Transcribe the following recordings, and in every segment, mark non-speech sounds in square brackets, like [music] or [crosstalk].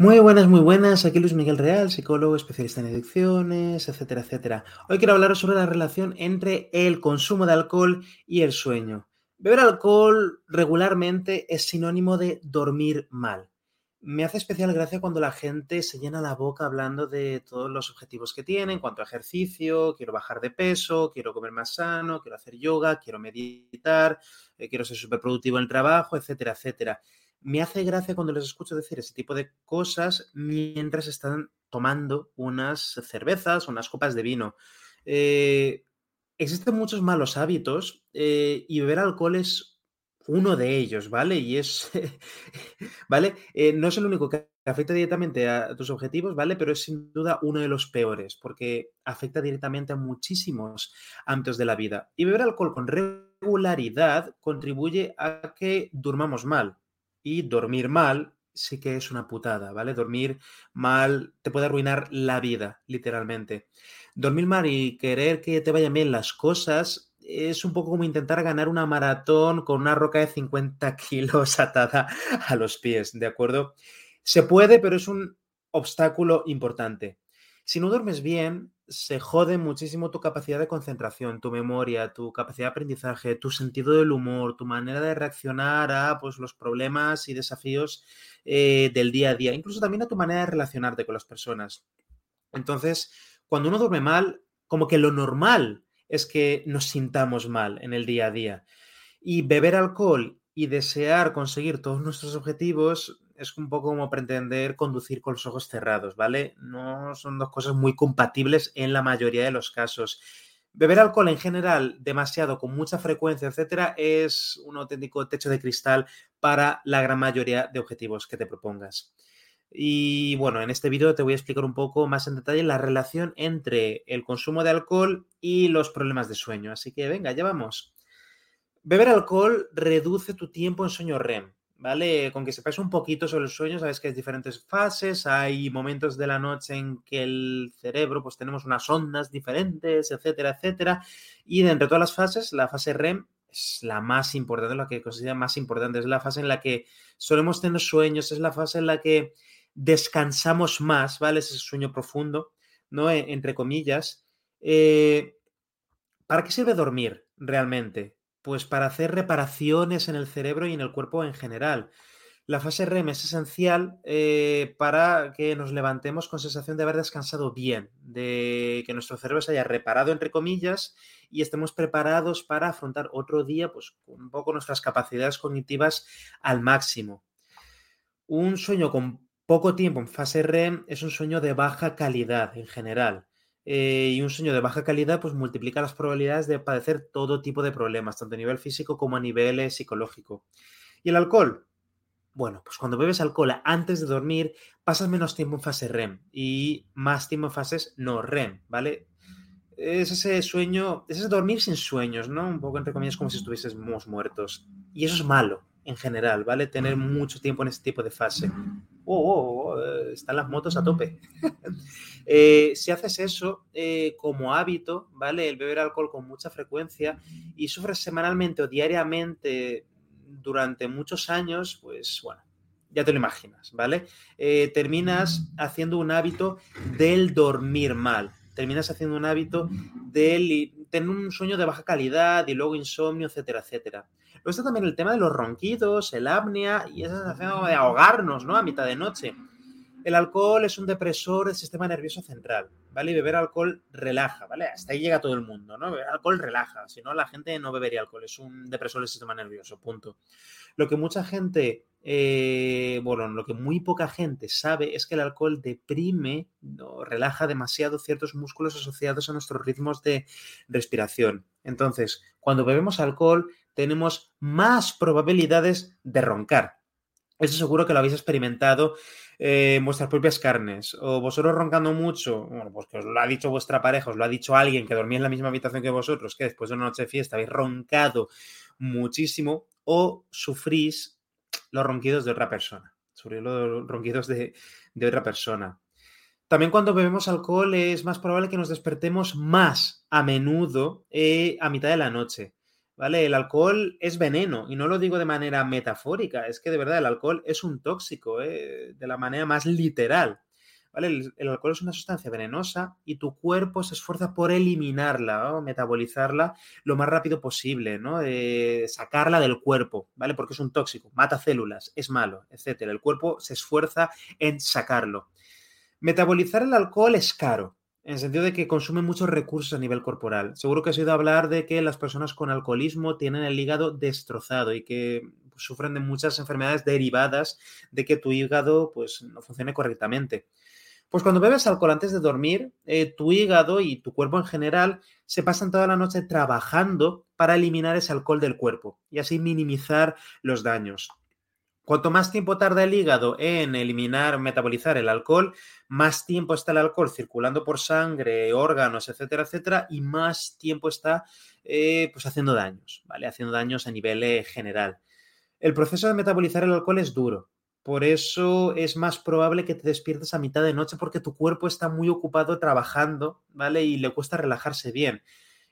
Muy buenas, muy buenas. Aquí Luis Miguel Real, psicólogo, especialista en adicciones, etcétera, etcétera. Hoy quiero hablaros sobre la relación entre el consumo de alcohol y el sueño. Beber alcohol regularmente es sinónimo de dormir mal. Me hace especial gracia cuando la gente se llena la boca hablando de todos los objetivos que tiene en cuanto a ejercicio, quiero bajar de peso, quiero comer más sano, quiero hacer yoga, quiero meditar, eh, quiero ser súper productivo en el trabajo, etcétera, etcétera me hace gracia cuando les escucho decir ese tipo de cosas mientras están tomando unas cervezas unas copas de vino. Eh, existen muchos malos hábitos eh, y beber alcohol es uno de ellos, ¿vale? Y es, [laughs] ¿vale? Eh, no es el único que afecta directamente a tus objetivos, ¿vale? Pero es sin duda uno de los peores porque afecta directamente a muchísimos ámbitos de la vida. Y beber alcohol con regularidad contribuye a que durmamos mal. Y dormir mal sí que es una putada, ¿vale? Dormir mal te puede arruinar la vida, literalmente. Dormir mal y querer que te vayan bien las cosas es un poco como intentar ganar una maratón con una roca de 50 [laughs] kilos atada a los pies, ¿de acuerdo? Se puede, pero es un obstáculo importante. Si no duermes bien, se jode muchísimo tu capacidad de concentración, tu memoria, tu capacidad de aprendizaje, tu sentido del humor, tu manera de reaccionar a pues, los problemas y desafíos eh, del día a día, incluso también a tu manera de relacionarte con las personas. Entonces, cuando uno duerme mal, como que lo normal es que nos sintamos mal en el día a día. Y beber alcohol y desear conseguir todos nuestros objetivos es un poco como pretender conducir con los ojos cerrados, ¿vale? No son dos cosas muy compatibles en la mayoría de los casos. Beber alcohol en general demasiado, con mucha frecuencia, etcétera, es un auténtico techo de cristal para la gran mayoría de objetivos que te propongas. Y bueno, en este vídeo te voy a explicar un poco más en detalle la relación entre el consumo de alcohol y los problemas de sueño. Así que venga, ya vamos. Beber alcohol reduce tu tiempo en sueño REM. ¿Vale? Con que sepáis un poquito sobre el sueño, sabéis que hay diferentes fases, hay momentos de la noche en que el cerebro, pues tenemos unas ondas diferentes, etcétera, etcétera. Y de entre todas las fases, la fase REM es la más importante, la que considera más importante, es la fase en la que solemos tener sueños, es la fase en la que descansamos más, ¿vale? Ese sueño profundo, ¿no? E, entre comillas. Eh, ¿Para qué sirve dormir realmente? Pues para hacer reparaciones en el cerebro y en el cuerpo en general. La fase REM es esencial eh, para que nos levantemos con sensación de haber descansado bien, de que nuestro cerebro se haya reparado, entre comillas, y estemos preparados para afrontar otro día, pues un poco nuestras capacidades cognitivas al máximo. Un sueño con poco tiempo en fase REM es un sueño de baja calidad en general. Eh, y un sueño de baja calidad pues multiplica las probabilidades de padecer todo tipo de problemas, tanto a nivel físico como a nivel eh, psicológico. ¿Y el alcohol? Bueno, pues cuando bebes alcohol antes de dormir, pasas menos tiempo en fase REM y más tiempo en fases no REM, ¿vale? Es ese sueño, es ese dormir sin sueños, ¿no? Un poco entre comillas como si estuviésemos muertos. Y eso es malo en general, ¿vale? Tener mucho tiempo en este tipo de fase. Oh, oh, oh eh, están las motos a tope. [laughs] Eh, si haces eso eh, como hábito, ¿vale? El beber alcohol con mucha frecuencia y sufres semanalmente o diariamente durante muchos años, pues bueno, ya te lo imaginas, ¿vale? terminas haciendo un hábito del dormir mal, terminas haciendo un hábito del tener un sueño de baja calidad y luego insomnio, etcétera, etcétera. Luego está también el tema de los ronquidos, el apnea y esa sensación de ahogarnos, ¿no? A mitad de noche. El alcohol es un depresor del sistema nervioso central, ¿vale? Y beber alcohol relaja, ¿vale? Hasta ahí llega todo el mundo, ¿no? Beber alcohol relaja, si no la gente no bebería alcohol, es un depresor del sistema nervioso, punto. Lo que mucha gente, eh, bueno, lo que muy poca gente sabe es que el alcohol deprime, ¿no? relaja demasiado ciertos músculos asociados a nuestros ritmos de respiración. Entonces, cuando bebemos alcohol, tenemos más probabilidades de roncar. Eso seguro que lo habéis experimentado eh, en vuestras propias carnes. O vosotros roncando mucho, bueno, pues que os lo ha dicho vuestra pareja, os lo ha dicho alguien que dormía en la misma habitación que vosotros, que después de una noche de fiesta habéis roncado muchísimo, o sufrís los ronquidos de otra persona. Sufrís los ronquidos de, otra persona. También cuando bebemos alcohol es más probable que nos despertemos más a menudo eh, a mitad de la noche ¿vale? El alcohol es veneno y no lo digo de manera metafórica, es que de verdad el alcohol es un tóxico, ¿eh? de la manera más literal. El, alcohol es una sustancia venenosa y tu cuerpo se esfuerza por eliminarla o metabolizarla lo más rápido posible, ¿no? Eh, sacarla del cuerpo, ¿vale? Porque es un tóxico, mata células, es malo, etc. El cuerpo se esfuerza en sacarlo. Metabolizar el alcohol es caro, en el sentido de que consume muchos recursos a nivel corporal. Seguro que has oído hablar de que las personas con alcoholismo tienen el hígado destrozado y que sufren de muchas enfermedades derivadas de que tu hígado pues, no funcione correctamente. Pues cuando bebes alcohol antes de dormir, eh, tu hígado y tu cuerpo en general se pasan toda la noche trabajando para eliminar ese alcohol del cuerpo y así minimizar los daños. Cuanto más tiempo tarda el hígado en eliminar metabolizar el alcohol, más tiempo está el alcohol circulando por sangre, órganos, etcétera, etcétera, y más tiempo está eh, pues haciendo daños, ¿vale? Haciendo daños a nivel eh, general. El proceso de metabolizar el alcohol es duro, por eso es más probable que te despiertes a mitad de noche porque tu cuerpo está muy ocupado trabajando, ¿vale? Y le cuesta relajarse bien.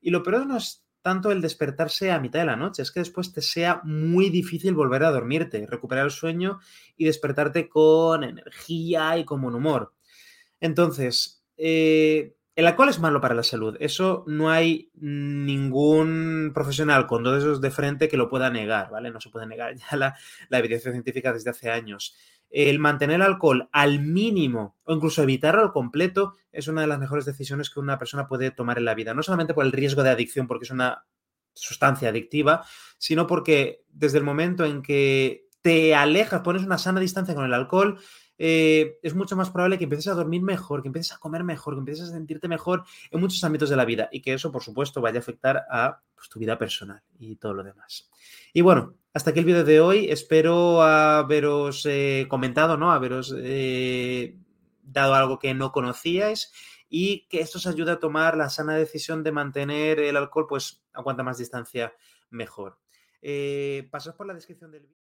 Y lo peor no es tanto el despertarse a mitad de la noche, es que después te sea muy difícil volver a dormirte, recuperar el sueño y despertarte con energía y con buen humor. Entonces, eh, el alcohol es malo para la salud. Eso no hay ningún profesional con dos dedos de frente que lo pueda negar, ¿vale? No se puede negar [laughs] ya la, evidencia científica desde hace años. El mantener el alcohol al mínimo o incluso evitarlo al completo es una de las mejores decisiones que una persona puede tomar en la vida. No solamente por el riesgo de adicción, porque es una sustancia adictiva, sino porque desde el momento en que te alejas, pones una sana distancia con el alcohol, eh, es mucho más probable que empieces a dormir mejor, que empieces a comer mejor, que empieces a sentirte mejor en muchos ámbitos de la vida y que eso, por supuesto, vaya a afectar a pues, tu vida personal y todo lo demás. Y bueno, hasta aquí el vídeo de hoy. Espero haberos eh, comentado, ¿no? Haberos eh, dado algo que no conocíais y que esto os ayude a tomar la sana decisión de mantener el alcohol, pues a cuanta más distancia mejor. pasad por la descripción del vídeo.